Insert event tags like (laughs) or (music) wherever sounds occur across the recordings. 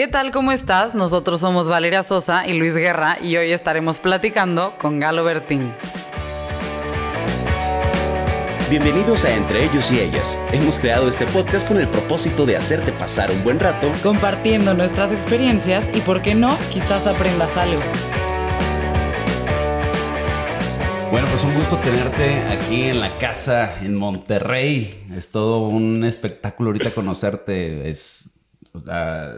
¿Qué tal? ¿Cómo estás? Nosotros somos Valeria Sosa y Luis Guerra y hoy estaremos platicando con Galo Bertín. Bienvenidos a Entre ellos y ellas. Hemos creado este podcast con el propósito de hacerte pasar un buen rato compartiendo nuestras experiencias y, por qué no, quizás aprendas algo. Bueno, pues un gusto tenerte aquí en la casa en Monterrey. Es todo un espectáculo ahorita conocerte. Es, o sea,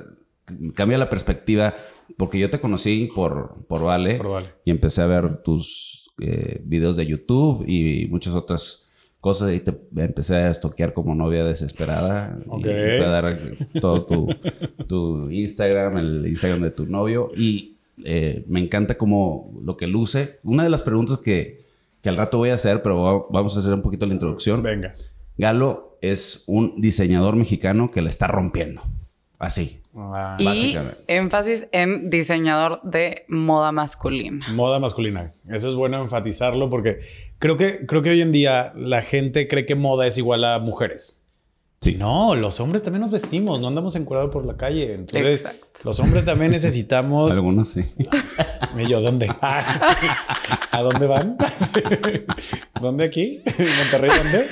cambia la perspectiva porque yo te conocí por, por, Vale, y empecé a ver tus eh, videos de YouTube y muchas otras cosas y te empecé a estoquear como novia desesperada. Y a dar todo tu, (laughs) tu, Instagram, el Instagram de tu novio y eh, me encanta como lo que luce. Una de las preguntas que, que al rato voy a hacer, pero vamos a hacer un poquito la introducción. Venga. Galo es un diseñador mexicano que la está rompiendo. Así. Ah. y énfasis en diseñador de moda masculina. Moda masculina. Eso es bueno enfatizarlo porque creo que, creo que hoy en día la gente cree que moda es igual a mujeres. Sí. No, los hombres también nos vestimos, no andamos encuadrados por la calle. Entonces, los hombres también necesitamos. Algunos sí. (laughs) ¿Y yo dónde? (laughs) ¿A dónde van? (laughs) ¿Dónde aquí? ¿Monterrey dónde?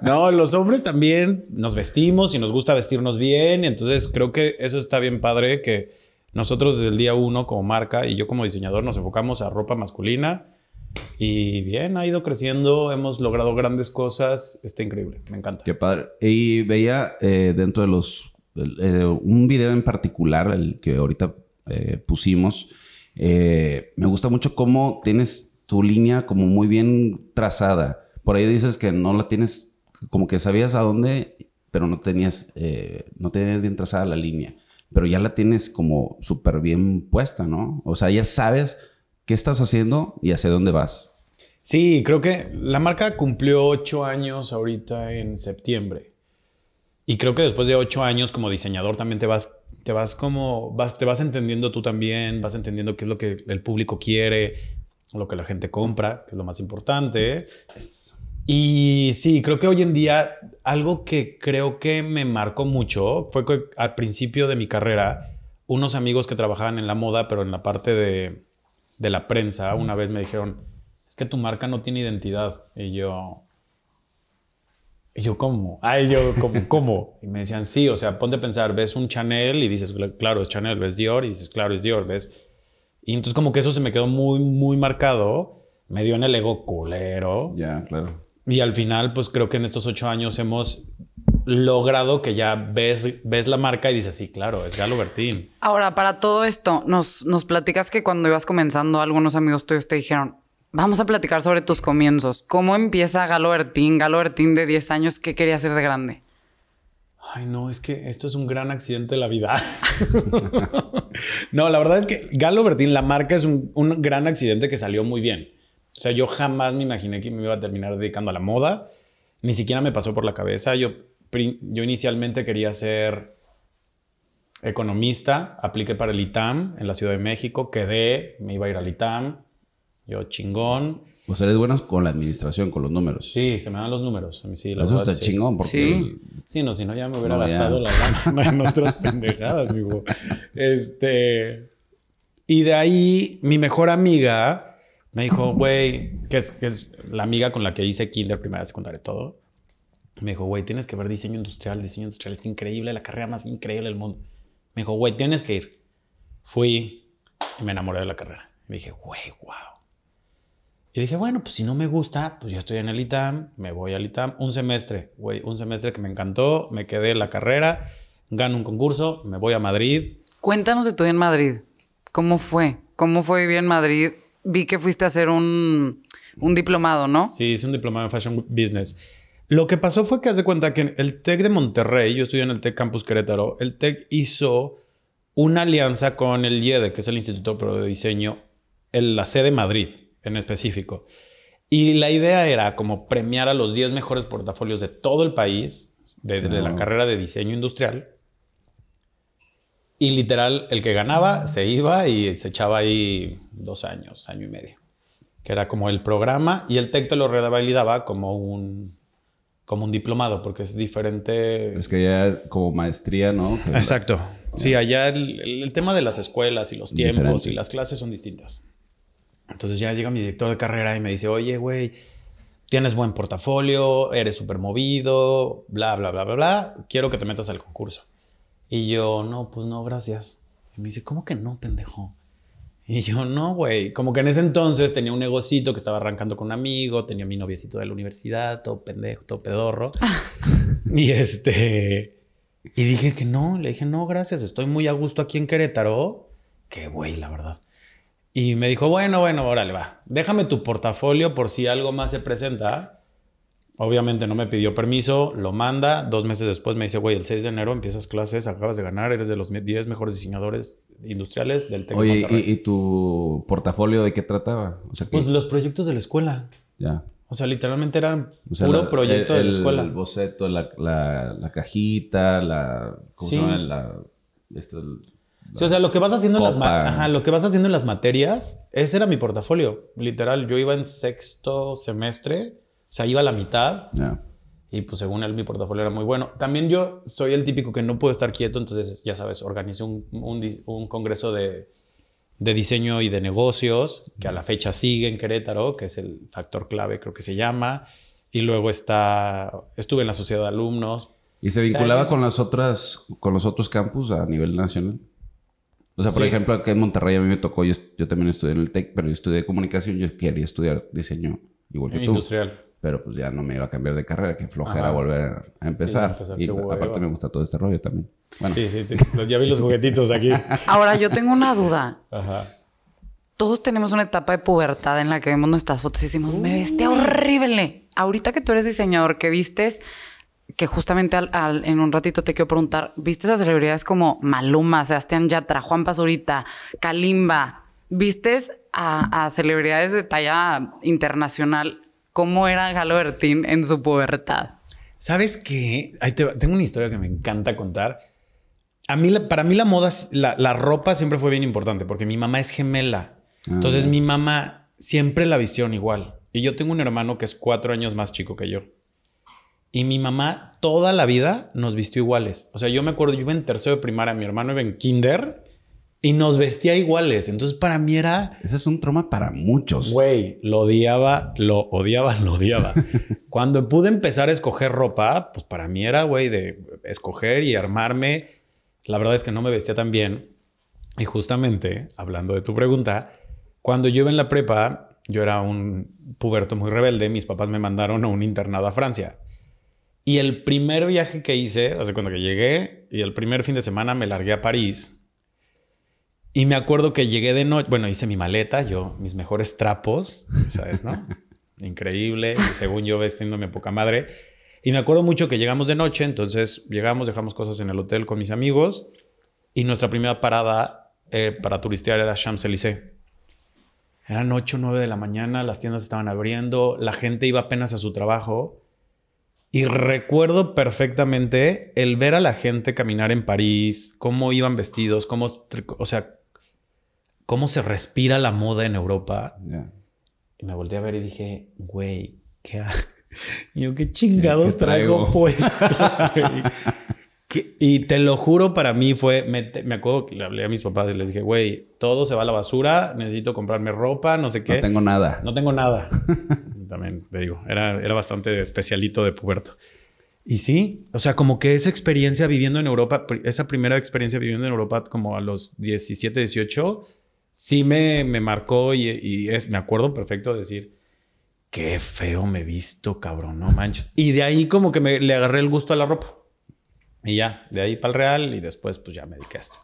No, los hombres también nos vestimos y nos gusta vestirnos bien. Entonces, creo que eso está bien padre que nosotros desde el día uno como marca y yo como diseñador nos enfocamos a ropa masculina y bien, ha ido creciendo, hemos logrado grandes cosas, está increíble, me encanta. Qué padre. Y veía eh, dentro de los, eh, un video en particular, el que ahorita eh, pusimos, me gusta mucho cómo tienes tu línea como muy bien trazada. Por ahí dices que no la tienes, como que sabías a dónde, pero no tenías, no tenías bien trazada la línea. Pero ya la tienes como súper bien puesta, ¿no? O sea, ya sabes ¿Qué estás haciendo y hacia dónde vas? Sí, creo que la marca cumplió ocho años ahorita en septiembre. Y creo que después de ocho años como diseñador también te vas, te vas como, vas, te vas entendiendo tú también, vas entendiendo qué es lo que el público quiere, lo que la gente compra, que es lo más importante. Y sí, creo que hoy en día algo que creo que me marcó mucho fue que al principio de mi carrera, unos amigos que trabajaban en la moda, pero en la parte de, de la prensa una vez me dijeron, es que tu marca no tiene identidad. Y yo, y yo, ¿cómo? Ay, yo, ¿cómo? (laughs) ¿cómo? Y me decían, sí, o sea, ponte a pensar, ves un Chanel y dices, claro, es Chanel, ves Dior y dices, claro, es Dior, ves. Y entonces como que eso se me quedó muy, muy marcado, me dio en el ego culero. Ya, claro. Y al final, pues creo que en estos ocho años hemos logrado que ya ves, ves la marca y dices, sí, claro, es Galo Bertín. Ahora, para todo esto, nos, nos platicas que cuando ibas comenzando, algunos amigos tuyos te dijeron, vamos a platicar sobre tus comienzos. ¿Cómo empieza Galo Bertín? Galo Bertín de 10 años, ¿qué quería hacer de grande? Ay, no, es que esto es un gran accidente de la vida. (laughs) no, la verdad es que Galo Bertín, la marca es un, un gran accidente que salió muy bien. O sea, yo jamás me imaginé que me iba a terminar dedicando a la moda. Ni siquiera me pasó por la cabeza. Yo yo inicialmente quería ser economista, apliqué para el ITAM en la Ciudad de México, quedé, me iba a ir al ITAM, yo chingón. Pues eres bueno con la administración, con los números. Sí, se me dan los números. sí, Eso está chingón, porque... Sí. sí, no, si no ya me hubiera gastado la lana (laughs) en otras (laughs) pendejadas, amigo. Este... Y de ahí, mi mejor amiga me dijo, güey, que es, que es la amiga con la que hice kinder, primera secundaria, todo. Me dijo, güey, tienes que ver diseño industrial. Diseño industrial es increíble, la carrera más increíble del mundo. Me dijo, güey, tienes que ir. Fui y me enamoré de la carrera. Me dije, güey, wow. Y dije, bueno, pues si no me gusta, pues ya estoy en el ITAM, me voy al ITAM. Un semestre, güey, un semestre que me encantó, me quedé en la carrera, gano un concurso, me voy a Madrid. Cuéntanos de tu vida en Madrid. ¿Cómo fue? ¿Cómo fue vivir en Madrid? Vi que fuiste a hacer un, un diplomado, ¿no? Sí, hice un diplomado en Fashion Business. Lo que pasó fue que hace cuenta que el TEC de Monterrey, yo estudié en el TEC Campus Querétaro, el TEC hizo una alianza con el IEDE, que es el Instituto de Diseño, en la sede Madrid en específico. Y la idea era como premiar a los 10 mejores portafolios de todo el país, desde de la carrera de diseño industrial. Y literal, el que ganaba se iba y se echaba ahí dos años, año y medio. Que era como el programa y el TEC te lo revalidaba como un como un diplomado, porque es diferente. Es que ya como maestría, ¿no? Exacto. Sí, allá el, el tema de las escuelas y los tiempos Diferente. y las clases son distintas. Entonces ya llega mi director de carrera y me dice, oye, güey, tienes buen portafolio, eres súper movido, bla, bla, bla, bla, bla, quiero que te metas al concurso. Y yo, no, pues no, gracias. Y me dice, ¿cómo que no, pendejo? Y yo, no, güey. Como que en ese entonces tenía un negocito que estaba arrancando con un amigo, tenía mi noviecito de la universidad, todo pendejo, todo pedorro. (laughs) y este. Y dije que no, le dije, no, gracias, estoy muy a gusto aquí en Querétaro. Qué güey, la verdad. Y me dijo, bueno, bueno, órale, va. Déjame tu portafolio por si algo más se presenta. Obviamente no me pidió permiso, lo manda. Dos meses después me dice, güey, el 6 de enero empiezas clases, acabas de ganar, eres de los 10 mejores diseñadores industriales del TEC Oye, Monterrey". ¿y, y tu portafolio de qué trataba? O sea, que Pues los proyectos de la escuela. ya. O sea, literalmente eran O sea, puro la- proyecto el, de la escuela. El boceto, la, la, la cajita, la. ¿Cómo Sí. se llama? La. este, Sí, o sea, lo que vas haciendo en las ajá, lo que vas haciendo en las materias, ese era mi portafolio. Literal, yo iba en sexto semestre, o sea, iba a la mitad ya. Y pues según él mi portafolio era muy bueno. También yo soy el típico que no puedo estar quieto, entonces ya sabes, organicé un, un un congreso de, de diseño y de negocios que a la fecha sigue en Querétaro, que es el factor clave, creo que se llama. Y luego está, estuve en la sociedad de alumnos. ¿Y se vinculaba O sea, con las otras, con los otros campus a nivel nacional? O sea, por Sí. ejemplo, acá en Monterrey a mí me tocó, yo, yo también estudié en el TEC, pero yo estudié comunicación, yo quería estudiar diseño igual que tú. Industrial. Pero pues ya no me iba a cambiar de carrera, que flojera Ajá. volver a empezar. empezar, y aparte me gusta todo este rollo también. Bueno, Sí, sí, sí. ya vi los juguetitos aquí. (laughs) Ahora, yo tengo una duda. Ajá. Todos tenemos una etapa de pubertad en la que vemos nuestras fotos y decimos, me viste horrible. Ahorita que tú eres diseñador, que vistes, que justamente al- al- en un ratito te quiero preguntar, ¿vistes a celebridades como Maluma, Sebastián Yatra, Juan Pazurita, Kalimba? ¿Vistes a, a celebridades de talla internacional? ¿Cómo era Galo Bertín en su pubertad? ¿Sabes qué? Ahí te va. Tengo una historia que me encanta contar. A mí, para mí la moda, la, la ropa siempre fue bien importante porque mi mamá es gemela. Ah, Entonces mi mamá siempre la vistieron igual. Y yo tengo un hermano que es cuatro años más chico que yo. Y mi mamá toda la vida nos vistió iguales. O sea, yo me acuerdo, yo iba en tercero de primaria, mi hermano iba en kinder y nos vestía iguales. Entonces para mí era... ese es un trauma para muchos. Güey, lo odiaba, lo odiaba, lo odiaba. (laughs) Cuando pude empezar a escoger ropa, pues para mí era, güey, de escoger y armarme. La verdad es que no me vestía tan bien. Y justamente, hablando de tu pregunta, cuando yo iba en la prepa, yo era un puberto muy rebelde. Mis papás me mandaron a un internado a Francia. Y el primer viaje que hice, o sea, cuando que llegué, y el primer fin de semana me largué a París. Y me acuerdo que llegué de noche, bueno, hice mi maleta, yo, mis mejores trapos, ¿sabes, no? (laughs) Increíble, según yo vestiéndome poca madre. Y me acuerdo mucho que llegamos de noche, entonces llegamos, dejamos cosas en el hotel con mis amigos, y nuestra primera parada eh, para turistear era Champs-Élysées. Eran 8 o 9 de la mañana, las tiendas estaban abriendo, la gente iba apenas a su trabajo. Y recuerdo perfectamente el ver a la gente caminar en París, cómo iban vestidos, cómo, o sea, cómo se respira la moda en Europa. Ya. Y me volteé a ver y dije, güey, ¿qué ha- (laughs) Y yo, ¿qué chingados ¿Qué- qué traigo? traigo? puesto? Y te lo juro, para mí fue, me, me acuerdo que le hablé a mis papás y les dije, güey, todo se va a la basura, necesito comprarme ropa, no sé qué. No tengo nada. No tengo nada. (laughs) También te digo, era, era bastante especialito de puberto. Y sí, o sea, como que esa experiencia viviendo en Europa, esa primera experiencia viviendo en Europa como a los 17, 18, sí me, me marcó y, y es, me acuerdo perfecto de decir, qué feo me he visto, cabrón, no manches. Y de ahí como que me, le agarré el gusto a la ropa. Y ya, de ahí para el real y después pues ya me dediqué a esto.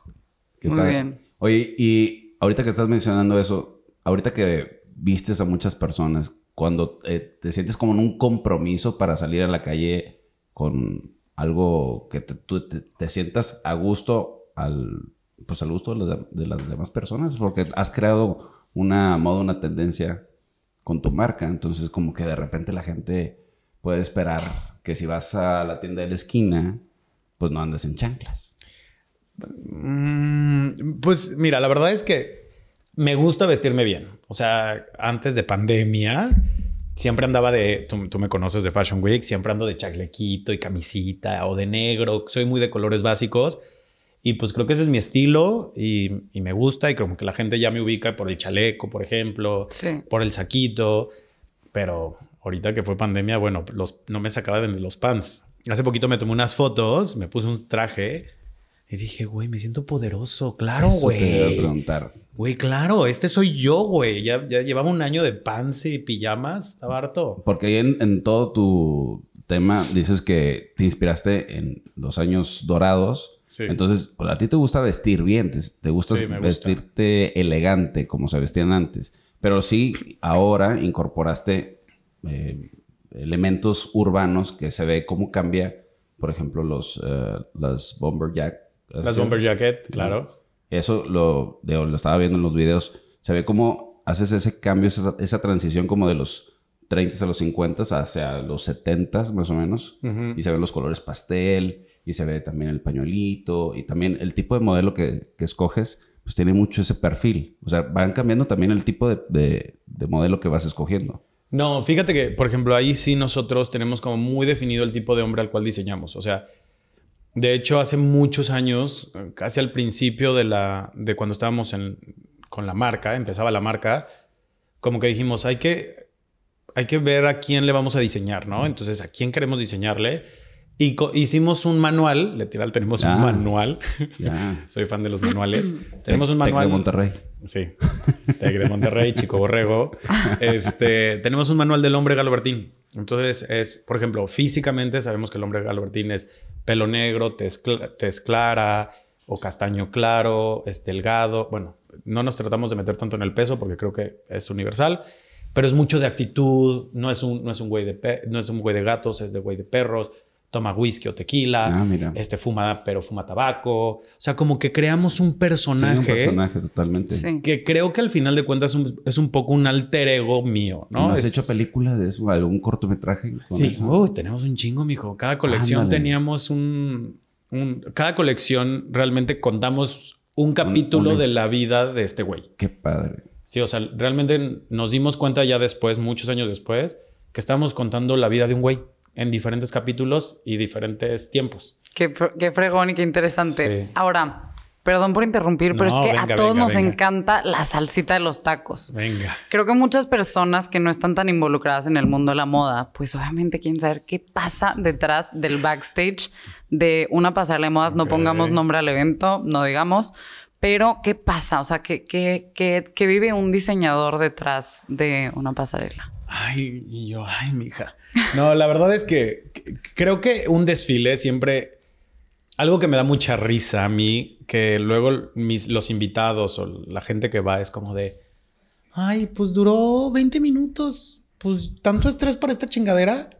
Qué Muy padre. bien. Oye, y ahorita que estás mencionando eso, ahorita que vistes a muchas personas, cuando eh, te sientes como en un compromiso para salir a la calle con algo que te, tú te, te sientas a gusto al pues al gusto de las, de las demás personas, porque has creado una moda, una tendencia con tu marca, entonces como que de repente la gente puede esperar que si vas a la tienda de la esquina, pues no andes en chanclas. Mm, pues mira, la verdad es que me gusta vestirme bien. O sea, antes de pandemia, siempre andaba de, tú, tú me conoces de Fashion Week, siempre ando de chalequito y camisita o de negro. Soy muy de colores básicos. Y pues creo que ese es mi estilo y, y me gusta y como que la gente ya me ubica por el chaleco, por ejemplo, Sí. por el saquito. Pero ahorita que fue pandemia, bueno, los, no me sacaba de los pants. Hace poquito me tomé unas fotos, me puse un traje y dije, güey, me siento poderoso. Claro, Eso te iba a güey. preguntar. Güey, claro, este soy yo, güey. Ya, ya llevaba un año de pants y pijamas, estaba harto. Porque ahí en, en todo tu tema dices que te inspiraste en los años dorados. Sí. Entonces, pues, a ti te gusta vestir bien, te, te gusta Sí, gusta. vestirte elegante como se vestían antes. Pero sí, ahora incorporaste eh, elementos urbanos que se ve cómo cambia, por ejemplo, los eh, las bomber jack. Las ¿sí? bomber jacket, claro. Eso lo, lo estaba viendo en los videos. Se ve cómo haces ese cambio, esa, esa transición como de los 30 a los 50 hacia los 70 más o menos. Ujú. Y se ven los colores pastel y se ve también el pañuelito y también el tipo de modelo que, que escoges, pues tiene mucho ese perfil. O sea, van cambiando también el tipo de, de- de modelo que vas escogiendo. No, fíjate que, por ejemplo, ahí sí nosotros tenemos como muy definido el tipo de hombre al cual diseñamos. O sea, de hecho, hace muchos años, casi al principio de, la, de cuando estábamos en- con la marca, empezaba la marca, como que dijimos, hay que, hay que ver a quién le vamos a diseñar, ¿no? Entonces, ¿a quién queremos diseñarle? Y hicimos un manual, literal, tenemos un manual. Ya. (laughs) Soy fan de los manuales. tenemos un Tec- Tec manual. de Monterrey. Sí. Tec de Monterrey, Chico Borrego. Este, tenemos un manual del hombre galobertín. Entonces, es, por ejemplo, físicamente sabemos que el hombre galobertín es pelo negro, tez, cl- tez clara o castaño claro, es delgado. Bueno, no nos tratamos de meter tanto en el peso porque creo que es universal, pero es mucho de actitud. No es un, no es un güey de, pe- no es un güey de gatos, es de güey de perros. Toma whisky o tequila. Ah, mira. Este fuma, pero fuma tabaco. O sea, como que creamos un Sí, personaje un personaje totalmente. Sí. que creo que al final de cuentas es un, es un poco un alter ego mío, ¿no? ¿No has Es- hecho películas de eso? ¿Algún cortometraje? con Sí, eso? Uy, tenemos un chingo, mijo. Cada colección Ándale. teníamos un, un- Cada colección realmente contamos un capítulo un de la vida de este güey. Qué padre. Sí, o sea, realmente nos dimos cuenta ya después, muchos años después, que estábamos contando la vida de un güey en diferentes capítulos y diferentes tiempos. Qué, qué fregón y qué interesante. Sí. Ahora, perdón por interrumpir, pero es que venga, a todos venga, nos venga. encanta la salsita de los tacos. Venga. Creo que muchas personas que no están tan involucradas en el mundo de la moda, pues obviamente quieren saber qué pasa detrás del backstage de una pasarela de modas. No pongamos nombre al evento, no digamos, pero qué pasa, o sea, qué, qué, qué- qué vive un diseñador detrás de una pasarela. Ay, y yo, ay, mija. No, la verdad es que creo que un desfile siempre. Algo que me da mucha risa a mí, que luego mis, los invitados o la gente que va es como de. Ay, pues duró 20 minutos. Pues tanto estrés para esta chingadera.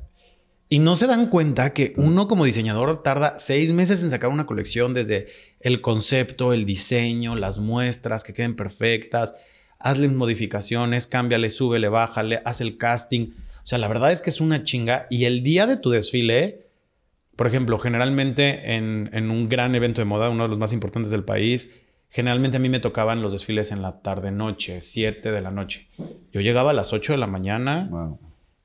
Y no se dan cuenta que uno como diseñador tarda seis meses en sacar una colección desde el concepto, el diseño, las muestras que queden perfectas, hazle modificaciones, cámbiale, súbele, bájale, haz el casting. O sea, la verdad es que es una chinga. Y el día de tu desfile, por ejemplo, generalmente en, en un gran evento de moda, uno de los más importantes del país, generalmente a mí me tocaban los desfiles en la tarde-noche, 7 de la noche. Yo llegaba a las 8 de la mañana Wow.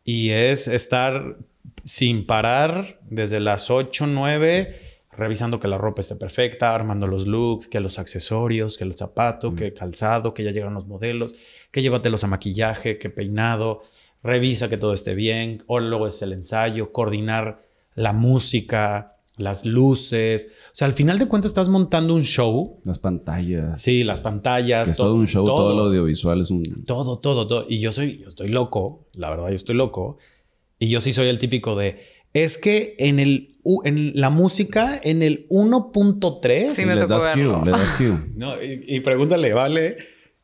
y es estar sin parar desde las 8, 9, revisando que la ropa esté perfecta, armando los looks, que los accesorios, que los zapatos, que calzado, que ya llegaron los modelos, que llévatelos a maquillaje, que peinado, revisa que todo esté bien, o luego es el ensayo, coordinar la música, las luces. O sea, al final de cuentas estás montando un show. Las pantallas. Sí, las pantallas. Que es todo un show, todo, lo audiovisual es un... Todo, todo, todo. Y yo soy, yo estoy loco, la verdad, yo estoy loco. Y yo sí soy el típico de, es que en el, en la música, en el 1.3, Sí, me le tocó das verlo. cue, le das cue. (laughs) no, y, y pregúntale, ¿vale?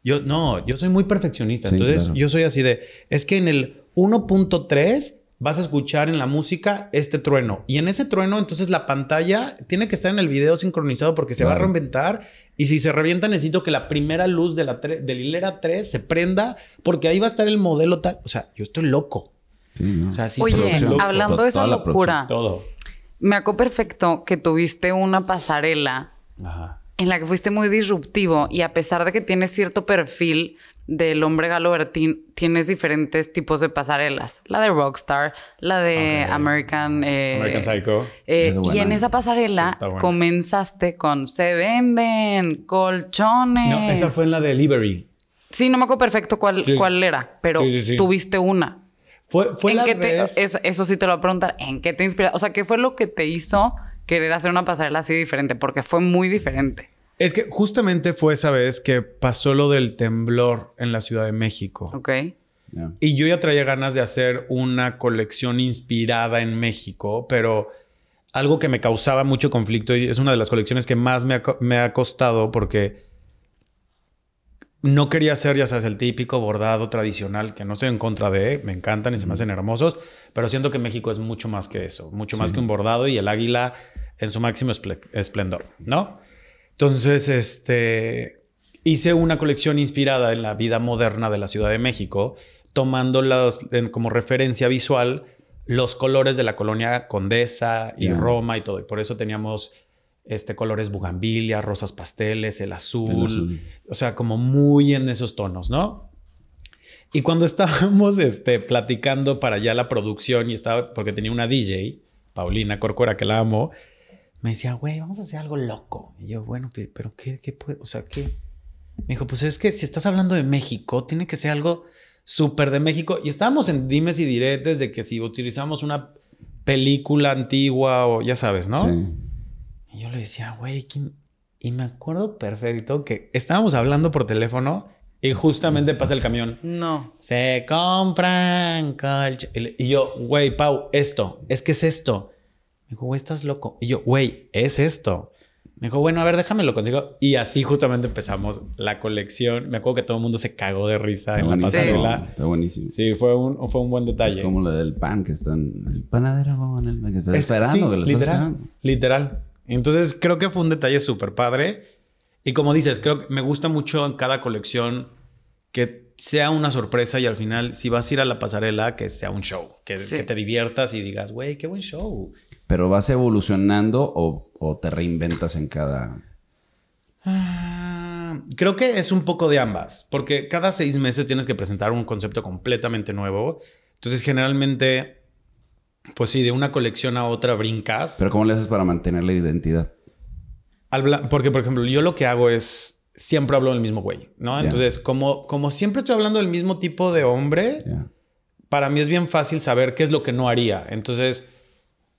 Yo, no, yo soy muy perfeccionista. Sí, Entonces, claro. yo soy así de, es que en el 1.3 vas a escuchar en la música este trueno. Y en ese trueno, entonces la pantalla tiene que estar en el video sincronizado porque se va a Claro. reventar. Y si se revienta, necesito que la primera luz de la, de la hilera 3 se prenda porque ahí va a estar el modelo tal. O sea, yo estoy loco. Sí, ¿no? O sea, sí Oye, hablando de esa locura, Todo. me acuerdo perfecto que tuviste una pasarela Ajá. en la que fuiste muy disruptivo y a pesar de que tienes cierto perfil, del hombre Galo Bertín tienes diferentes tipos de pasarelas. La de Rockstar, la de. American... eh, American Psycho. eh, y buena. en esa pasarela comenzaste con Se venden, colchones. No, esa fue en la delivery. Sí, no me acuerdo perfecto cuál, Sí. cuál era, pero Sí, sí, sí. tuviste una. Fue, fue ¿En la qué te- vez... eso, eso sí te lo voy a preguntar. ¿En qué te inspira? O sea, ¿qué fue lo que te hizo querer hacer una pasarela así diferente? Porque fue muy diferente. Es que justamente fue esa vez que pasó lo del temblor en la Ciudad de México. ¿Ok? Y yo ya traía ganas de hacer una colección inspirada en México, pero algo que me causaba mucho conflicto y es una de las colecciones que más me ha, me ha costado porque no quería hacer, ya sabes, el típico bordado tradicional, que no estoy en contra de, me encantan y se me hacen hermosos, pero siento que México es mucho más que eso, mucho más que un bordado y el águila en su máximo esple- esplendor, ¿no? Entonces, este, hice una colección inspirada en la vida moderna de la Ciudad de México, tomando en- como referencia visual los colores de la colonia Condesa y. Roma y todo. Y por eso teníamos este, colores bugambilia, rosas pasteles, el azul, El azul. o sea, como muy en esos tonos, ¿no? Y cuando (laughs) estábamos este, platicando para ya la producción y estaba, porque tenía una DJ, Paulina Corcuera, que la amo, me decía, güey, vamos a hacer algo loco. Y yo, bueno, pe- pero ¿qué, qué puede? O sea, ¿qué? Me dijo, pues es que si estás hablando de México, tiene que ser algo súper de México. Y estábamos en dimes y diretes de que si utilizamos una película antigua o ya sabes, ¿no? Sí. Y yo le decía, güey, ¿quién? Y me acuerdo perfecto que estábamos hablando por teléfono y justamente pasa el camión. No. Se compran colch- Y yo, güey, Pau, esto, es que es esto. Me dijo, güey, estás loco. Y yo, güey, es esto. Me dijo, bueno, a ver, déjame lo consigo. Y así justamente empezamos la colección. Me acuerdo que todo el mundo se cagó de risa Está en la buenísimo. pasarela. Está buenísimo. Sí, fue un, fue un buen detalle. Es como la del pan que están. El panadero con el que estás Es- esperando, sí, que lo literal, esperando. Literal. Entonces creo que fue un detalle súper padre. Y como dices, creo que me gusta mucho en cada colección que sea una sorpresa y al final, si vas a ir a la pasarela, que sea un show. Que, Sí. que te diviertas y digas, güey, qué buen show. Pero vas evolucionando o, o te reinventas en cada. Ah, creo que es un poco de ambas, porque cada seis meses tienes que presentar un concepto completamente nuevo. Entonces, generalmente, pues sí, de una colección a otra brincas. Pero ¿cómo le haces para mantener la identidad? Porque, por ejemplo, yo lo que hago es siempre hablo del mismo güey, ¿no? Entonces, como, como siempre estoy hablando del mismo tipo de hombre, para mí es bien fácil saber qué es lo que no haría. Entonces,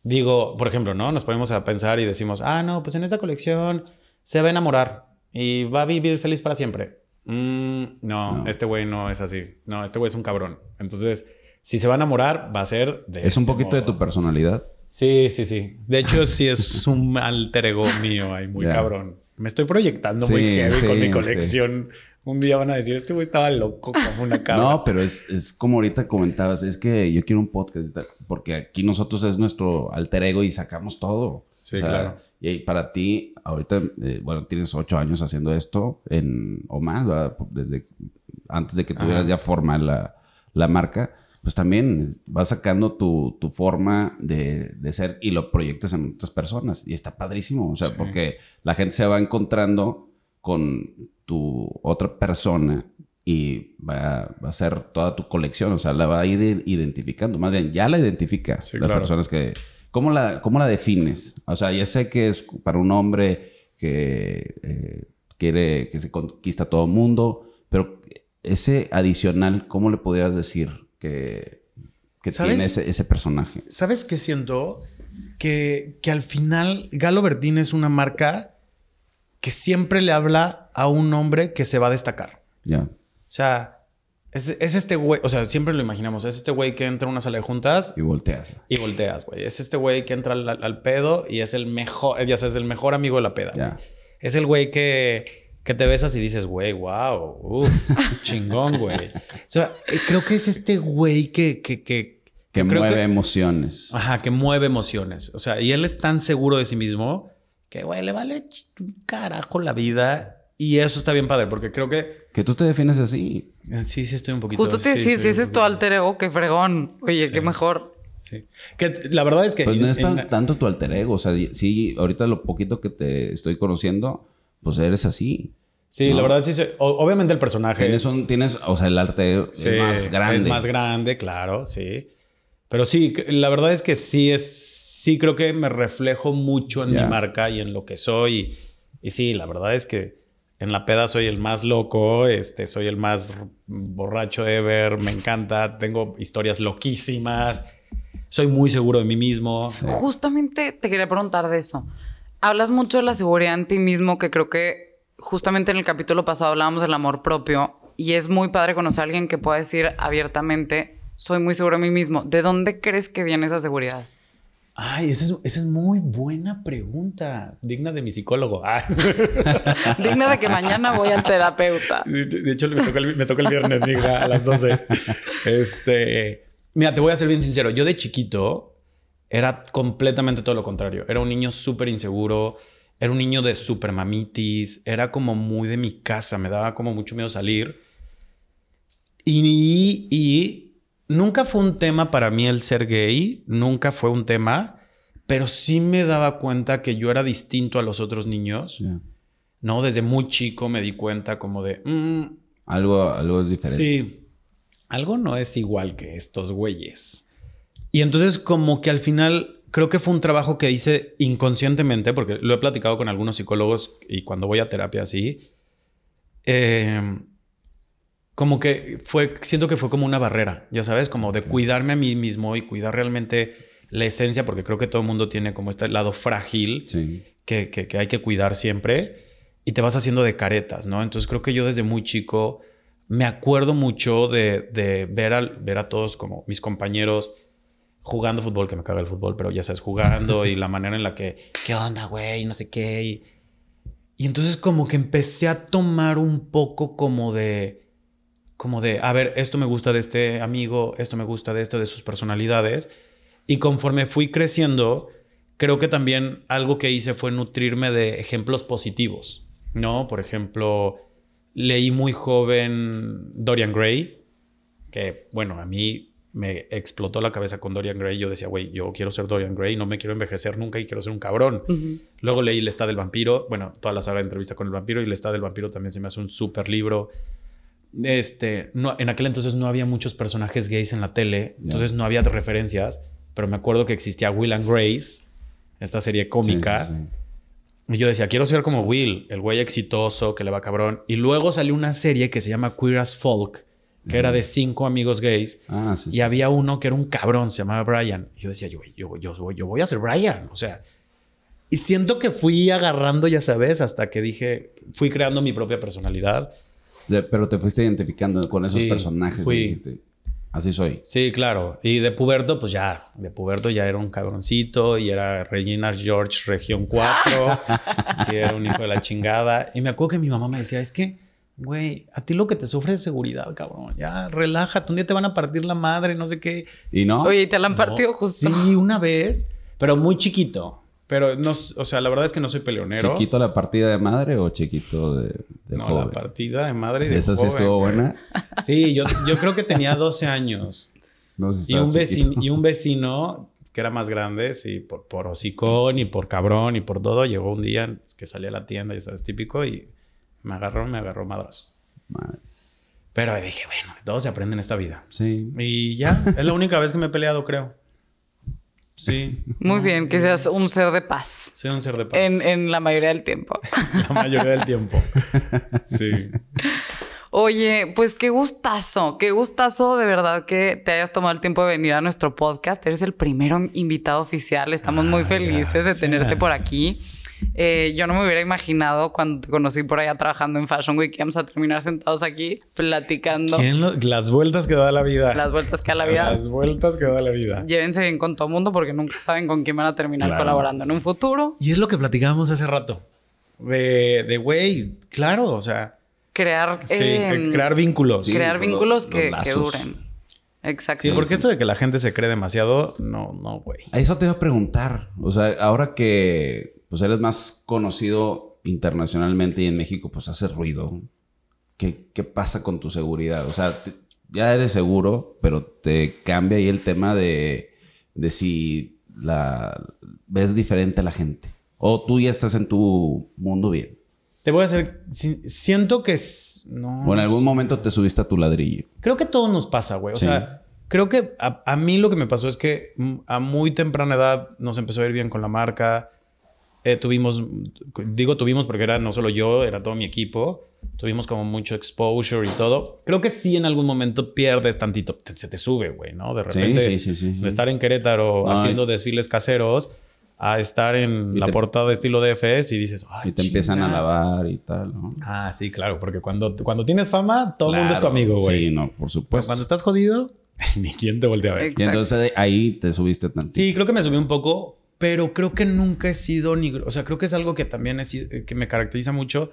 digo, por ejemplo, ¿no? Nos ponemos a pensar y decimos, ah, no, pues en esta colección se va a enamorar y va a vivir feliz para siempre. Mm, no, No. este güey no es así. No, este güey es un cabrón. Entonces, si se va a enamorar, va a ser de. Es un este poquito de modo. tu personalidad. Sí, sí, sí. De hecho, sí es un alter ego mío ahí, muy Ya. cabrón. Me estoy proyectando muy Sí, heavy con sí, mi sí. colección. Un día van a decir, este güey estaba loco como una cabra. No, pero es, es como ahorita comentabas, es que yo quiero un podcast, y tal, porque aquí nosotros es nuestro alter ego y sacamos todo. Sí, claro. Y para ti, ahorita, eh, bueno, tienes ocho años haciendo esto en, o más, ¿verdad? Desde antes de que tuvieras Ajá. ya forma la, la marca, pues también vas sacando tu, tu forma de, de ser y lo proyectas en otras personas. Y está padrísimo, o sea, Sí. porque la gente se va encontrando con tu otra persona y va, va a ser toda tu colección, o sea, la va a ir identificando. Más bien, ya la identifica Sí, las claro. personas que... ¿Cómo la, ¿Cómo la defines? O sea, ya sé que es para un hombre que eh, quiere que se conquista todo mundo, pero ese adicional, ¿cómo le podrías decir que, tiene ese, ese personaje? ¿Sabes qué siento? Que, que al final Galo Bertín es una marca que siempre le habla a un hombre que se va a destacar. Ya. O sea, es, es este güey, o sea, siempre lo imaginamos, es este güey que entra a una sala de juntas Y volteas. y volteas, güey. Es este güey que entra al, al pedo y es el mejor, ya sabes, el mejor amigo de la peda. Ya. Es el güey que, que te besas y dices, güey, wow, uff, (laughs) chingón, güey. O sea, eh, creo que es este güey que, que, que, Que creo mueve que- emociones. Ajá, que mueve emociones. O sea, y él es tan seguro de sí mismo que, güey, le vale carajo la vida. Y eso está bien padre, porque creo que Que tú te defines así. eh, sí, sí estoy un poquito. Justo te sí, si un ese es tu alter ego, qué fregón. Oye, Sí. qué mejor. Sí. Que la verdad es que. Pues no es tan- en- tanto tu alter ego. O sea, sí, ahorita lo poquito que te estoy conociendo, pues eres así. Sí, ¿no? la verdad sí. soy- obviamente el personaje Tienes, es, un, tienes, o sea, el arte sí, es más grande. Es más grande, claro, sí. Pero sí, la verdad es que sí es. Sí, creo que me reflejo mucho en Ya. mi marca y en lo que soy. Y, y sí, la verdad es que en la peda soy el más loco, este, soy el más borracho ever, me encanta, tengo historias loquísimas, soy muy seguro de mí mismo. Justamente te quería preguntar de eso. Hablas mucho de la seguridad en ti mismo, que creo que justamente en el capítulo pasado hablábamos del amor propio y es muy padre conocer a alguien que pueda decir abiertamente, soy muy seguro de mí mismo. ¿De dónde crees que viene esa seguridad? Ay, esa es, esa es muy buena pregunta, digna de mi psicólogo. Ah. (laughs) Digna de que mañana voy al terapeuta. De, de hecho, me toca, el, me toca el viernes, mija, a las 12. Este, mira, te voy a ser bien sincero. Yo de chiquito era completamente todo lo contrario. Era un niño súper inseguro. Era un niño de súper mamitis. Era como muy de mi casa. Me daba como mucho miedo salir. Y, y nunca fue un tema para mí el ser gay. Nunca fue un tema. Pero sí me daba cuenta que yo era distinto a los otros niños. ¿no? Desde muy chico me di cuenta como de, mm, Algo, algo es diferente. sí, algo no es igual que estos güeyes. Y entonces como que al final creo que fue un trabajo que hice inconscientemente, porque lo he platicado con algunos psicólogos y cuando voy a terapia así, eh, como que fue, siento que fue como una barrera, ya sabes, como de cuidarme a mí mismo y cuidar realmente la esencia, porque creo que todo el mundo tiene como este lado frágil Sí. que, que- que hay que cuidar siempre y te vas haciendo de caretas, ¿no? Entonces creo que yo desde muy chico me acuerdo mucho de, de ver, al, ver a todos como mis compañeros jugando fútbol, que me caga el fútbol, pero ya sabes, jugando (laughs) y la manera en la que, ¿qué onda, güey? No sé qué. Y, y entonces como que empecé a tomar un poco como de, como de, a ver, esto me gusta de este amigo, esto me gusta de esto, de sus personalidades. Y conforme fui creciendo, creo que también algo que hice fue nutrirme de ejemplos positivos, ¿no? Por ejemplo, leí muy joven Dorian Gray, que, bueno, a mí me explotó la cabeza con Dorian Gray. Yo decía, güey, yo quiero ser Dorian Gray, no me quiero envejecer nunca y quiero ser un cabrón. Luego leí El Estado del Vampiro, bueno, toda la saga de entrevista con el vampiro y El Estado del Vampiro también se me hace un súper libro. Este, no, en aquel entonces no había muchos personajes gays en la tele, entonces no había referencias, pero me acuerdo que existía Will and Grace, esta serie cómica. Sí, sí, sí. Y yo decía, quiero ser como Will, el güey exitoso, que le va cabrón. Y luego salió una serie que se llama Queer as Folk, que era de cinco amigos gays. Ah, sí. Y sí, había uno que era un cabrón, se llamaba Brian. Y yo decía, yo, yo, yo, voy- yo voy a ser Brian. O sea, y siento que fui agarrando, ya sabes, hasta que dije, fui creando mi propia personalidad. Pero te fuiste identificando con esos Sí, personajes. fui. y dijiste, así soy. Sí, claro. Y de puberto, pues ya, de puberto ya era un cabroncito y era Regina George Región 4. (laughs) sí, era un hijo de la chingada. Y me acuerdo que mi mamá me decía, es que, güey, a ti lo que te sufre es seguridad, cabrón. Ya, relájate, un día te van a partir la madre, no sé qué. ¿Y no? Oye, ¿y te la han No, partido justo. Sí, una vez, pero muy chiquito. Pero no, o sea, la verdad es que no soy peleonero. ¿Chiquito la partida de madre o chiquito de, de No, joven? la partida de madre y de Esa sí joven. estuvo buena. Sí, yo, yo creo que tenía 12 años. No sé si Y un, vecino, y un vecino que era más grande, sí, por, por hocicón y por cabrón y por todo, llegó un día que salí a la tienda, ya sabes, típico, y me agarró, me agarró madrazos. Más. Pero dije, bueno, de todo se aprende en esta vida. Sí. Y ya, es la única vez que me he peleado, creo. Sí. Muy bien, que seas un ser de paz. Soy un ser de paz. En, en la mayoría del tiempo. (laughs) la mayoría del tiempo. Sí. Oye, pues qué gustazo, qué gustazo de verdad que te hayas tomado el tiempo de venir a nuestro podcast. Eres el primero invitado oficial. Estamos muy Ah, felices de tenerte por aquí. Eh, yo no me hubiera imaginado cuando te conocí por allá trabajando en Fashion Week que íbamos a terminar sentados aquí platicando ¿Quién lo- las vueltas que da la vida. las vueltas que a la vida. Las vueltas que da la vida. Llévense bien con todo mundo porque nunca saben con quién van a terminar Claro. colaborando en un futuro. Y es lo que platicábamos hace rato. De, de güey, claro, o sea, Crear, sí, eh, crear vínculos. Sí, crear los- vínculos los que, que lazos. duren. Exacto. Sí, porque esto de que la gente se cree demasiado, no, no, güey. A eso te iba a preguntar. O sea, ahora que pues eres más conocido internacionalmente y en México, pues hace ruido. ¿Qué, qué pasa con tu seguridad? O sea, te- ya eres seguro, pero te cambia ahí el tema de, de si la ves diferente a la gente. O tú ya estás en tu mundo bien. Te voy a hacer. si- Siento que. es- No. O en algún momento te subiste a tu ladrillo. Creo que todo nos pasa, güey. O Sí. sea, creo que a, a mí lo que me pasó es que a muy temprana edad nos empezó a ir bien con la marca. Eh, tuvimos, digo tuvimos porque era no solo yo, era todo mi equipo. Tuvimos como mucho exposure y todo. Creo que sí en algún momento pierdes tantito. Te- se te sube, güey, ¿no? De repente, sí, sí, sí, sí. de estar en Querétaro Ay. haciendo desfiles caseros a estar en Y la te- portada de estilo DFS y dices, Ay, Y te empiezan a chinga". lavar y tal, ¿no? Ah, sí, claro, porque cuando, cuando tienes fama, todo el mundo es tu Claro, amigo, güey. Sí, no, por Pero supuesto. cuando estás jodido, (laughs) ni quién te voltea a ver. Y Exacto. entonces ahí te subiste tantito. Sí, creo que me subí un poco, pero creo que nunca he sido ni... O sea, creo que es algo que también sido- que me caracteriza mucho.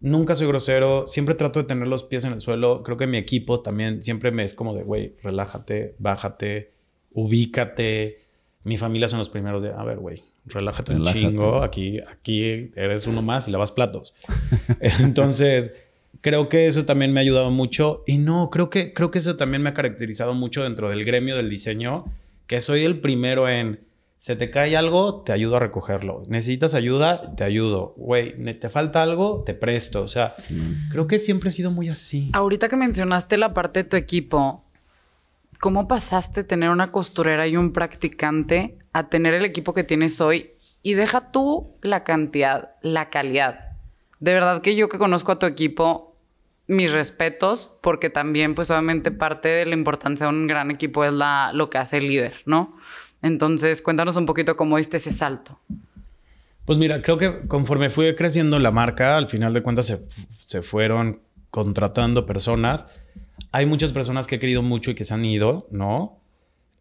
Nunca soy grosero, siempre trato de tener los pies en el suelo. Creo que mi equipo también siempre me es como de, güey, relájate, bájate, ubícate. Mi familia son los primeros de, a ver, güey, relájate, Relájate. un chingo. Aquí, aquí eres uno más y lavas platos. (laughs) Entonces, creo que eso también me ha ayudado mucho. Y no, creo que, creo que eso también me ha caracterizado mucho dentro del gremio del diseño, que soy el primero en, se te cae algo, te ayudo a recogerlo. Necesitas ayuda, te ayudo. Güey, te falta algo, te presto. O sea, creo que siempre he sido muy así. Ahorita que mencionaste la parte de tu equipo, ¿cómo pasaste tener una costurera y un practicante a tener el equipo que tienes hoy? Y deja tú la cantidad, la calidad. De verdad que yo que conozco a tu equipo, mis respetos, porque también, pues obviamente parte de la importancia de un gran equipo es la, lo que hace el líder, ¿no? Entonces, cuéntanos un poquito cómo diste ese salto. Pues mira, creo que conforme fue creciendo la marca, al final de cuentas se, se fueron contratando personas. Hay muchas personas que he querido mucho y que se han ido, ¿no?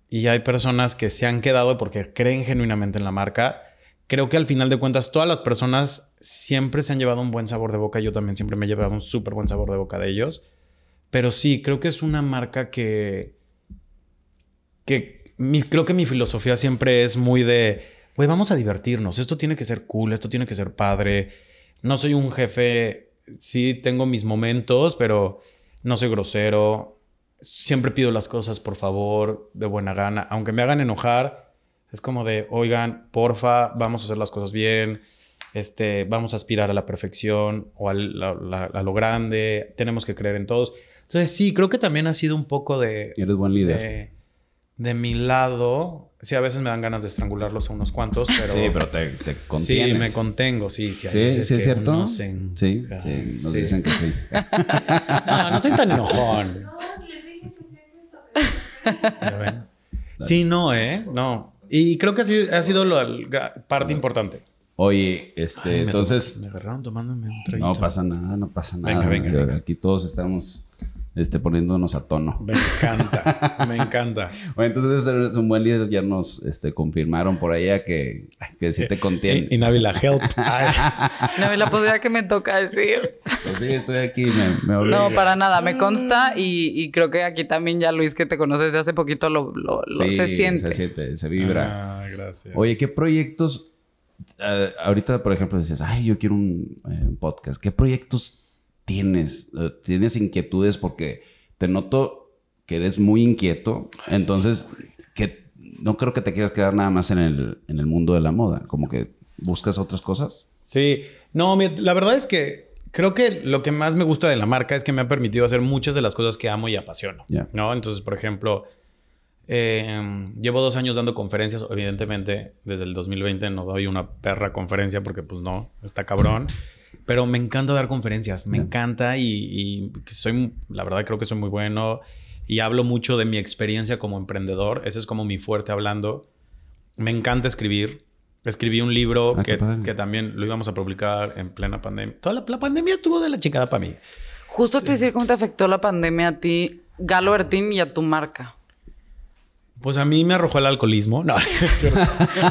Y hay personas que se han quedado porque creen genuinamente en la marca. Creo que al final de cuentas todas las personas siempre se han llevado un buen sabor de boca. Yo también siempre me he llevado un súper buen sabor de boca de ellos. Pero sí, creo que es una marca que... que creo que mi filosofía siempre es muy de... Güey, vamos a divertirnos. Esto tiene que ser cool, esto tiene que ser padre. No soy un jefe, sí tengo mis momentos, pero no soy grosero. Siempre pido las cosas, por favor, de buena gana. Aunque me hagan enojar, es como de, oigan, porfa, vamos a hacer las cosas bien. Este, vamos a aspirar a la perfección o al- la- la- a lo grande. Tenemos que creer en todos. Entonces, sí, creo que también ha sido un poco de, Eres buen líder. de, de mi lado. Sí, a veces me dan ganas de estrangularlos a unos cuantos, (laughs) pero... sí, pero te, te Sí, contienes. me contengo, sí. Sí, Sí, sí, es que cierto. uno se Sí, sí, nos sí. dicen que sí. (laughs) No, no soy tan enojón. Ya ven. Sí, no, ¿eh? No. Y creo que así ha sido la parte importante. Oye, este, Ay, me entonces, to- Me agarraron tomándome un traguito. no pasa nada, no pasa nada. Venga, venga. Aquí todos estamos este, poniéndonos a tono. Me encanta, me encanta. (laughs) Bueno, entonces eres un buen líder. Ya nos este, confirmaron por allá que, que sí te Y, contiene. y Návila, help. (laughs) Ay, No, la posibilidad que me toca decir. Pues sí, estoy aquí, me, me obliga. No, para nada, me consta y, y creo que aquí también ya Luis, que te conoces desde hace poquito, lo, lo- lo- Sí, se siente. Se siente, se vibra. Ah, gracias. Oye, ¿qué proyectos? eh, ahorita, por ejemplo, decías, ay, yo quiero un, eh, un podcast. ¿Qué proyectos tienes? Eh, ¿Tienes inquietudes? Porque te noto que eres muy inquieto. Entonces, que no creo que te quieras quedar nada más en el, en el mundo de la moda. Como que buscas otras cosas. Sí, no, la verdad es que creo que lo que más me gusta de la marca es que me ha permitido hacer muchas de las cosas que amo y apasiono. ¿No? Entonces, por ejemplo, eh, llevo dos años dando conferencias. Evidentemente, desde el 2020 no doy una perra conferencia porque, pues no, está cabrón. Pero me encanta dar conferencias, me encanta y, soy, la verdad creo que soy muy bueno y hablo mucho de mi experiencia como emprendedor. Ese es como mi fuerte hablando. Me encanta escribir. Escribí un libro Ah, que, que también lo íbamos a publicar en plena pandemia. Toda la, la pandemia estuvo de la chingada para mí. Justo te decir cómo te afectó la pandemia a ti, Galo Bertín y a tu marca. Pues a mí me arrojó el alcoholismo. No, (laughs) es cierto.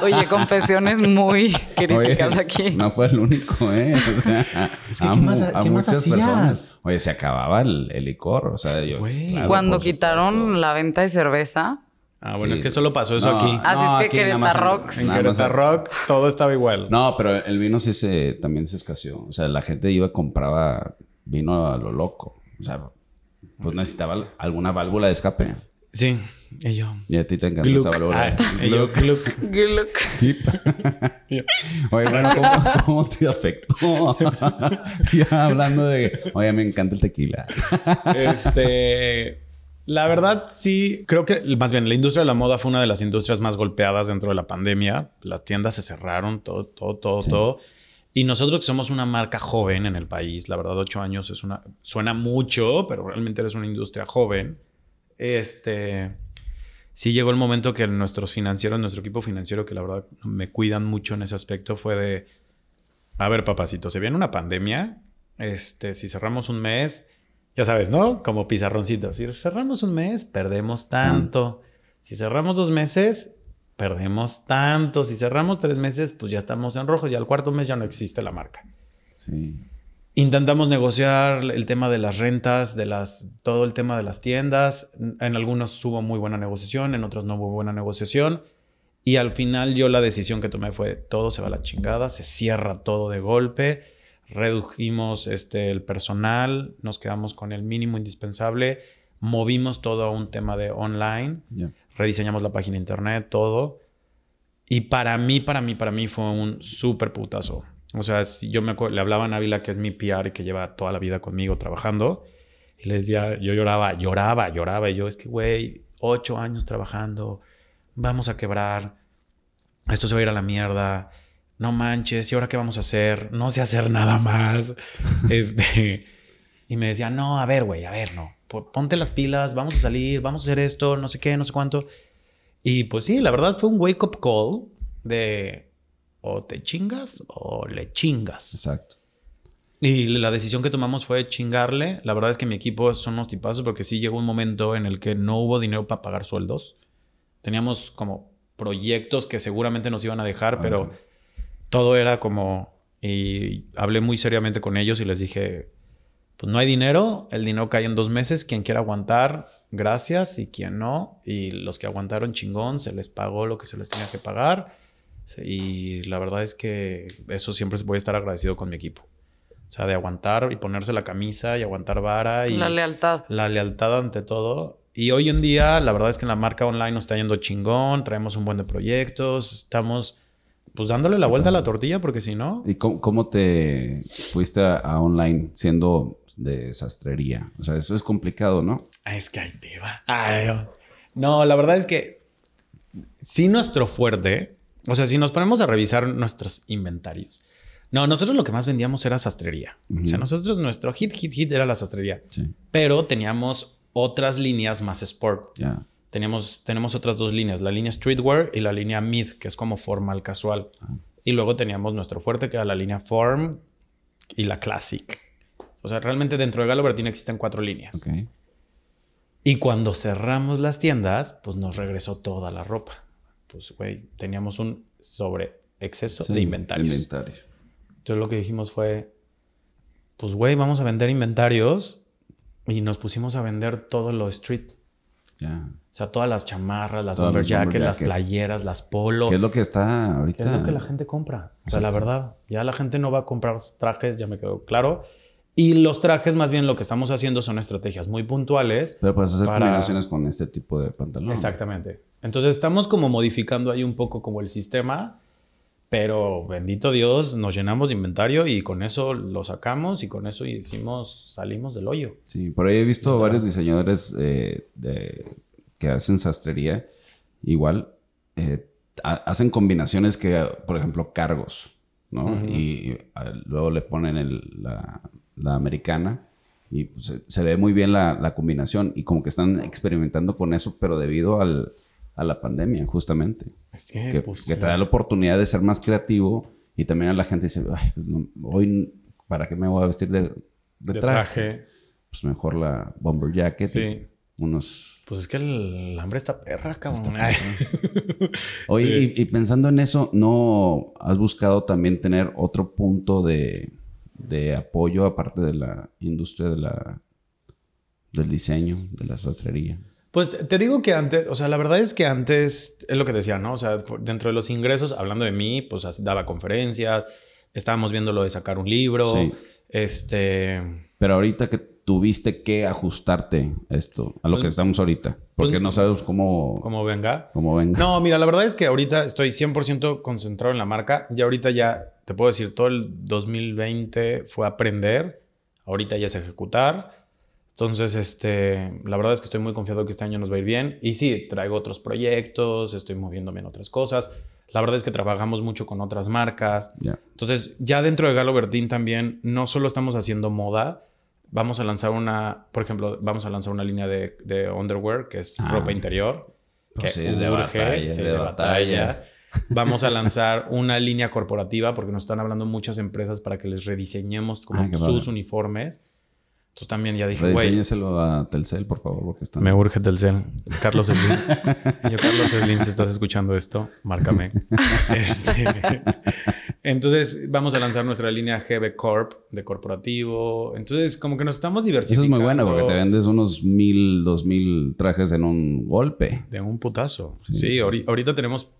Oye, confesiones muy (laughs) críticas Oye, aquí. No fue el único, ¿eh? O sea, (laughs) Es que, a ¿qué más- a qué muchas hacías? personas. Oye, se acababa el, el licor. O sea, yo. Güey. claro, Cuando quitaron supuesto. la venta de cerveza, Ah, bueno, Sí. es que solo pasó eso No, aquí. Así es que Querétaro Rocks. En Querétaro Rock todo estaba igual. No, pero el vino sí se, también se escaseó. O sea, la gente iba y compraba vino a lo loco. O sea, pues necesitaba alguna válvula de escape. Sí, y yo. Y a ti te encanta Gluck. esa válvula. Ah, y yo, gluck. Gluck. Sí. Oye, bueno, ¿cómo, cómo te afectó? (laughs) ya hablando de, oye, me encanta el tequila. Este. La verdad, sí, creo que más bien la industria de la moda fue una de las industrias más golpeadas dentro de la pandemia. Las tiendas se cerraron, todo, todo, todo, Sí. todo. Y nosotros que somos una marca joven en el país, la verdad, ocho años es una. Suena mucho, pero realmente eres una industria joven. Este. Sí llegó el momento que nuestros financieros, nuestro equipo financiero, que la verdad me cuidan mucho en ese aspecto, fue de. A ver, papacito, se viene una pandemia. Este, si cerramos un mes, ya sabes, ¿no? Como pizarroncitos. Si cerramos un mes, perdemos tanto. Si cerramos dos meses, perdemos tanto. Si cerramos tres meses, pues ya estamos en rojo. Y al cuarto mes ya no existe la marca. Sí. Intentamos negociar el tema de las rentas, de las, todo el tema de las tiendas. En algunos hubo muy buena negociación, en otros no hubo buena negociación. Y al final yo la decisión que tomé fue todo se va a la chingada, se cierra todo de golpe, redujimos este, el personal, nos quedamos con el mínimo indispensable, movimos todo a un tema de online, rediseñamos la página de internet, todo. Y para mí, para mí, para mí fue un súper putazo. O sea, si yo me acuerdo, le hablaba a Návila, que es mi PR y que lleva toda la vida conmigo trabajando. Y les decía, yo lloraba, lloraba, lloraba. Y yo, es que, güey, ocho años trabajando, vamos a quebrar, esto se va a ir a la mierda, no manches, ¿y ahora qué vamos a hacer? No sé hacer nada más. (laughs) este, y me decía, no, a ver, güey, a ver, no, po- ponte las pilas, vamos a salir, vamos a hacer esto, no sé qué, no sé cuánto. Y pues sí, la verdad fue un wake up call de o te chingas o le chingas. Exacto. Y la decisión que tomamos fue chingarle. La verdad es que mi equipo son unos tipazos porque sí llegó un momento en el que no hubo dinero para pagar sueldos. Teníamos como proyectos que seguramente nos iban a dejar, Ah, pero todo era como... Y hablé muy seriamente con ellos y les dije, pues no hay dinero, el dinero cae en dos meses, quien quiera aguantar, gracias, y quien no, y los que aguantaron chingón, se les pagó lo que se les tenía que pagar, Se- y la verdad es que eso siempre voy a estar agradecido con mi equipo. O sea, de aguantar y ponerse la camisa y aguantar vara y La lealtad. la lealtad ante todo. Y hoy en día, la verdad es que en la marca online nos está yendo chingón, traemos un buen de proyectos, estamos pues dándole la vuelta a la tortilla porque si no, ¿Y cómo, cómo te fuiste a, a online siendo de sastrería? O sea, eso es complicado, ¿no? Ah, Es que ahí te va. Ay, no. no, la verdad es que sí nuestro fuerte, o sea, si nos ponemos a revisar nuestros inventarios. No, nosotros lo que más vendíamos era sastrería. O sea, nosotros nuestro hit, hit, hit era la sastrería. Sí. Pero teníamos otras líneas más sport. Ya. Teníamos, tenemos otras dos líneas, la línea streetwear y la línea mid, que es como formal casual. Y luego teníamos nuestro fuerte, que era la línea form y la classic. O sea, realmente dentro de Galobertine existen cuatro líneas. Ok. Y cuando cerramos las tiendas, pues nos regresó toda la ropa. Pues, güey, teníamos un sobre exceso Sí, de inventarios. inventario. Entonces lo que dijimos fue, pues, güey, vamos a vender inventarios. Y nos pusimos a vender todo lo street. Ya. O sea, todas las chamarras, las bomber jackets, las playeras, las polo. ¿Qué es lo que está ahorita? ¿Qué es lo que la gente compra? O sea, la Exacto. verdad, ya la gente no va a comprar trajes, ya me quedó claro. Y los trajes, más bien lo que estamos haciendo son estrategias muy puntuales. Pero puedes hacer para- combinaciones con este tipo de pantalón. Exactamente. Entonces estamos como modificando ahí un poco como el sistema, pero bendito Dios, nos llenamos de inventario y con eso lo sacamos y con eso hicimos, salimos del hoyo. Sí, por ahí he visto varios diseñadores eh, de- que hacen sastrería. Igual, eh, ha- hacen combinaciones que, por ejemplo, cargos, ¿no? Ujú. Y, y, ah, luego le ponen el- la, la americana y pues, se, se ve muy bien la, la combinación y como que están experimentando con eso, pero debido al, a la pandemia, justamente. Es que, que, pues, que te da la oportunidad de ser más creativo y también a la gente dice, "Ay, no, hoy, ¿para qué me voy a vestir de, de de traje? traje. Pues mejor la bomber jacket. Sí. y unos... Pues es que el hambre está perra, cabrón. (laughs) Oye, Sí. y, y pensando en eso, ¿no has buscado también tener otro punto de, de apoyo aparte de la industria de la, del diseño, de la sastrería? Pues te digo que antes, o sea, la verdad es que antes, es lo que decía, ¿no? O sea, dentro de los ingresos, hablando de mí, pues daba conferencias, estábamos viendo lo de sacar un libro, Sí. este... Pero ahorita que tuviste que ajustarte a esto, a lo Pues- que estamos ahorita? Porque pues- no sabemos cómo, Como venga. cómo venga. No, mira, la verdad es que ahorita estoy 100% concentrado en la marca. Ya ahorita ya, te puedo decir, todo el 2020 fue aprender. Ahorita ya es ejecutar. Entonces, este, la verdad es que estoy muy confiado que este año nos va a ir bien. Y sí, traigo otros proyectos, estoy moviéndome en otras cosas. La verdad es que trabajamos mucho con otras marcas. Ya. Entonces, ya dentro de Galo Bertín también, no solo estamos haciendo moda, vamos a lanzar una, por ejemplo, vamos a lanzar una línea de, de underwear, que es Ah. ropa interior. Pues que sí, de batalla, sí, de batalla. (laughs) Vamos a lanzar una línea corporativa porque nos están hablando muchas empresas para que les rediseñemos como Ah, sus padre. uniformes. Entonces también ya dije, güey, a Telcel, por favor, porque están... me urge Telcel. Carlos Slim. Yo, Carlos Slim, si estás escuchando esto, márcame. (laughs) Este, Entonces, vamos a lanzar nuestra línea GB Corp de corporativo. Entonces, como que nos estamos Eso diversificando. es muy bueno porque te vendes unos mil, dos mil trajes en un golpe. De un putazo. Sí, Sí, sí. ahori- ahorita tenemos,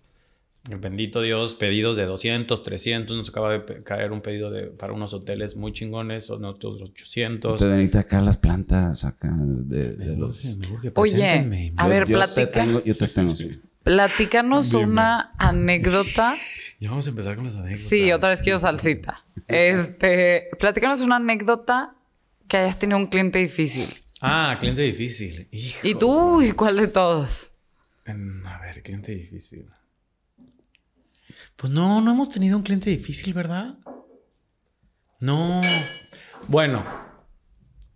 bendito Dios, pedidos de 200, 300. Nos acaba de caer un pedido de, para unos hoteles muy chingones, son otros 800. Te veniste acá las plantas acá de, de los... Me urge, Oye, a ver, yo te platica. tengo, yo te tengo, sí. Platícanos Dime. una anécdota. (laughs) Ya vamos a empezar con las anécdotas. Sí, otra vez quiero salsita. Este, platícanos una anécdota que hayas tenido un cliente difícil. Ah, cliente difícil. Hijo. ¿Y tú? ¿Y cuál de todos? A ver, cliente difícil. Pues no, no hemos tenido un cliente difícil, ¿verdad? No. Bueno,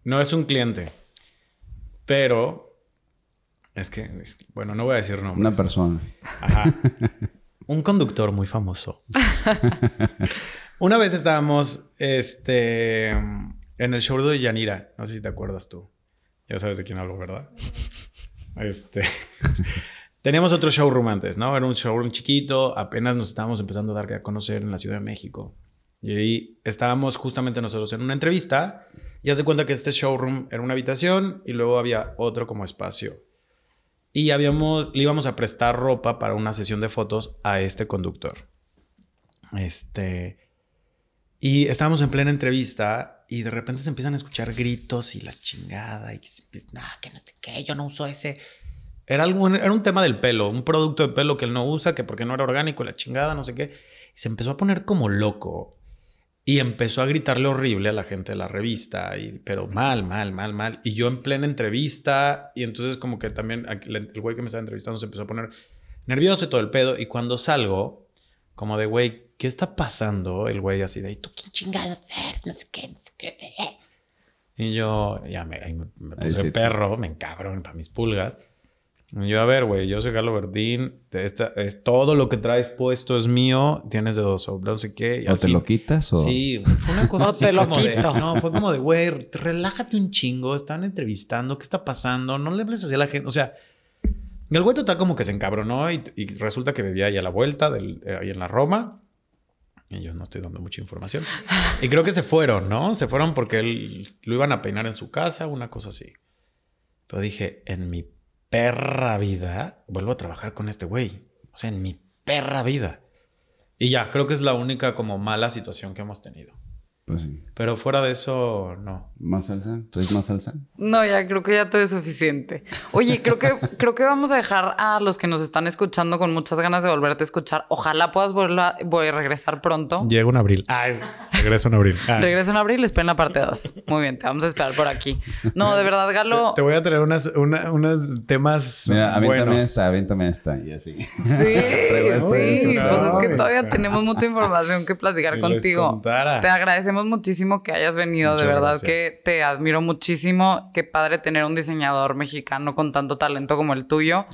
no es un cliente. Pero es que, bueno, no voy a decir nombres. Una persona. Ajá. (laughs) Un conductor muy famoso. Una vez estábamos este, en el show de Yanira. No sé si te acuerdas tú. Ya sabes de quién hablo, ¿verdad? Este. Teníamos otro showroom antes, ¿no? Era un showroom chiquito. Apenas nos estábamos empezando a dar a conocer en la Ciudad de México. Y ahí estábamos justamente nosotros en una entrevista. Y haz de cuenta que este showroom era una habitación y luego había otro como espacio. Y habíamos, le íbamos a prestar ropa para una sesión de fotos a este conductor. Este. Y estábamos en plena entrevista y de repente se empiezan a escuchar gritos y la chingada. Y que no, que no sé qué, yo no uso ese. Era, algo, era un tema del pelo, un producto de pelo que él no usa, que porque no era orgánico, la chingada, no sé qué. Y se empezó a poner como loco. Y empezó a gritarle horrible a la gente de la revista, y, pero mal, mal, mal, mal. Y yo en plena entrevista, y entonces como que también el güey que me estaba entrevistando se empezó a poner nervioso y todo el pedo. Y cuando salgo, como de, güey, ¿qué está pasando? El güey así de, ¿y tú quién chingados eres? No sé qué, no sé qué. Y yo, ya me, me, puse sí perro, me encabrón para mis pulgas. Yo, a ver, güey, yo soy Carlos Verdín, esta, es, todo lo que traes puesto es mío, tienes de dos o no sé qué. y ¿O te fin- lo quitas o...? Sí, fue una cosa (laughs) No así te lo como de- quito. no, fue como de, güey, relájate un chingo, están entrevistando, ¿qué está pasando? No le hables así a la gente, o sea, el güey total como que se encabronó y, y resulta que vivía ahí a la vuelta, del, eh, ahí en la Roma. Y yo no estoy dando mucha información. Y creo que se fueron, ¿no? Se fueron porque él lo iban a peinar en su casa, una cosa así. Pero dije, en mi perra vida vuelvo a trabajar con este güey. O sea, en mi perra vida. Y ya, creo que es la única como mala situación que hemos tenido. Pues sí. Pero fuera de eso, no. ¿Más salsa? ¿Traes más salsa? No, ya creo que ya todo es suficiente. Oye, creo que, (laughs) creo que vamos a dejar a los que nos están escuchando con muchas ganas de volverte a escuchar. Ojalá puedas volver a, voy a regresar pronto. Llega en abril. Ay, (laughs) regreso en abril. Ah. Regreso en abril, esperen la parte 2. Muy bien, te vamos a esperar por aquí. No, de verdad, Galo. Te voy a traer unas, una- unos temas Mira, aviéntame buenos. esta, aviéntame esta. Y así. Sí, (laughs) sí, esto, pues es que todavía este. tenemos mucha información que platicar Si contigo. Te agradecemos muchísimo que hayas venido, de verdad gracias. que te admiro muchísimo. Qué padre tener un diseñador mexicano con tanto talento como el tuyo.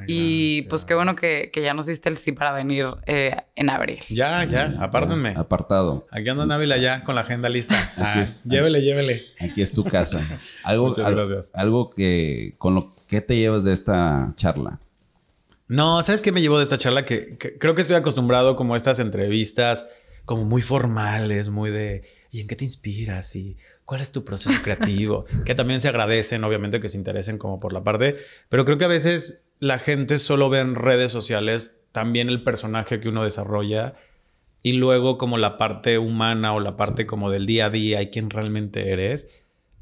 Ay, y gracias. pues qué bueno que, que ya nos diste el sí para venir eh, en abril. Ya, ya, apártenme. Apartado. Aquí anda Návila ya con la agenda lista. (laughs) Ah, es. llévele, llévele. Aquí es tu casa. (laughs) Algo, Muchas al- gracias. algo que... ¿Con lo que te llevas de esta charla? No, ¿sabes qué me llevó de esta charla? Que, que creo que estoy acostumbrado como a estas entrevistas como muy formales, muy de ¿y en qué te inspiras? ¿Y cuál es tu proceso creativo? (laughs) que también se agradecen, obviamente, que se interesen como por la parte, pero creo que a veces la gente solo ve en redes sociales también el personaje que uno desarrolla y luego como la parte humana o la parte como del día a día y quién realmente eres.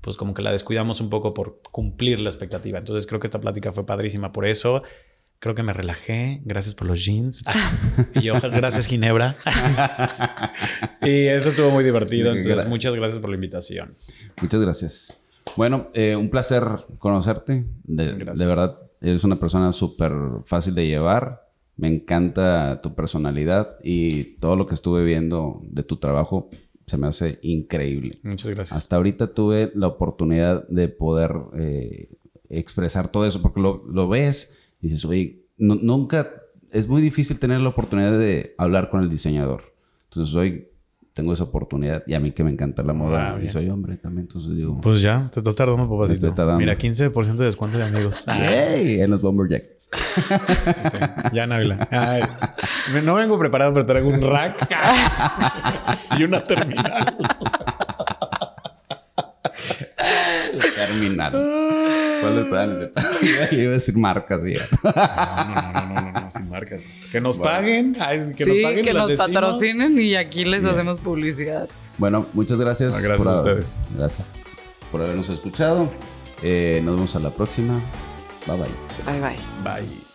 pues como que la descuidamos un poco por cumplir la expectativa. Entonces creo que esta plática fue padrísima por eso. Creo que me relajé. Gracias por los jeans. (laughs) y yo, gracias Ginebra. (laughs) y eso estuvo muy divertido. Entonces, muchas gracias por la invitación. Muchas gracias. Bueno, eh, un placer conocerte. De, de verdad, eres una persona súper fácil de llevar. Me encanta tu personalidad y todo lo que estuve viendo de tu trabajo se me hace increíble. Muchas gracias. Hasta ahorita tuve la oportunidad de poder eh, expresar todo eso, porque lo, lo ves y dices, oye, nunca, es muy difícil tener la oportunidad de hablar con el diseñador. Entonces hoy tengo esa oportunidad y a mí que me encanta la moda ah, y soy hombre también, entonces digo... Pues ya, te estás tardando, papacito. Mira, 15% de descuento de amigos. (laughs) ¡Yay! En los Bomberjack ya no habla. no vengo preparado para traer un rack (laughs) y una terminal. (laughs) terminal. ¿Cuál es (laughs) Iba a decir marcas. No, no, no, no, no, no, sin marcas. Que nos paguen. que sí, nos paguen que nos patrocinen y aquí les hacemos publicidad. Bueno, muchas gracias. gracias a ustedes. Gracias por habernos escuchado. Eh, nos vemos a la próxima. Bye bye. Bye bye. Bye.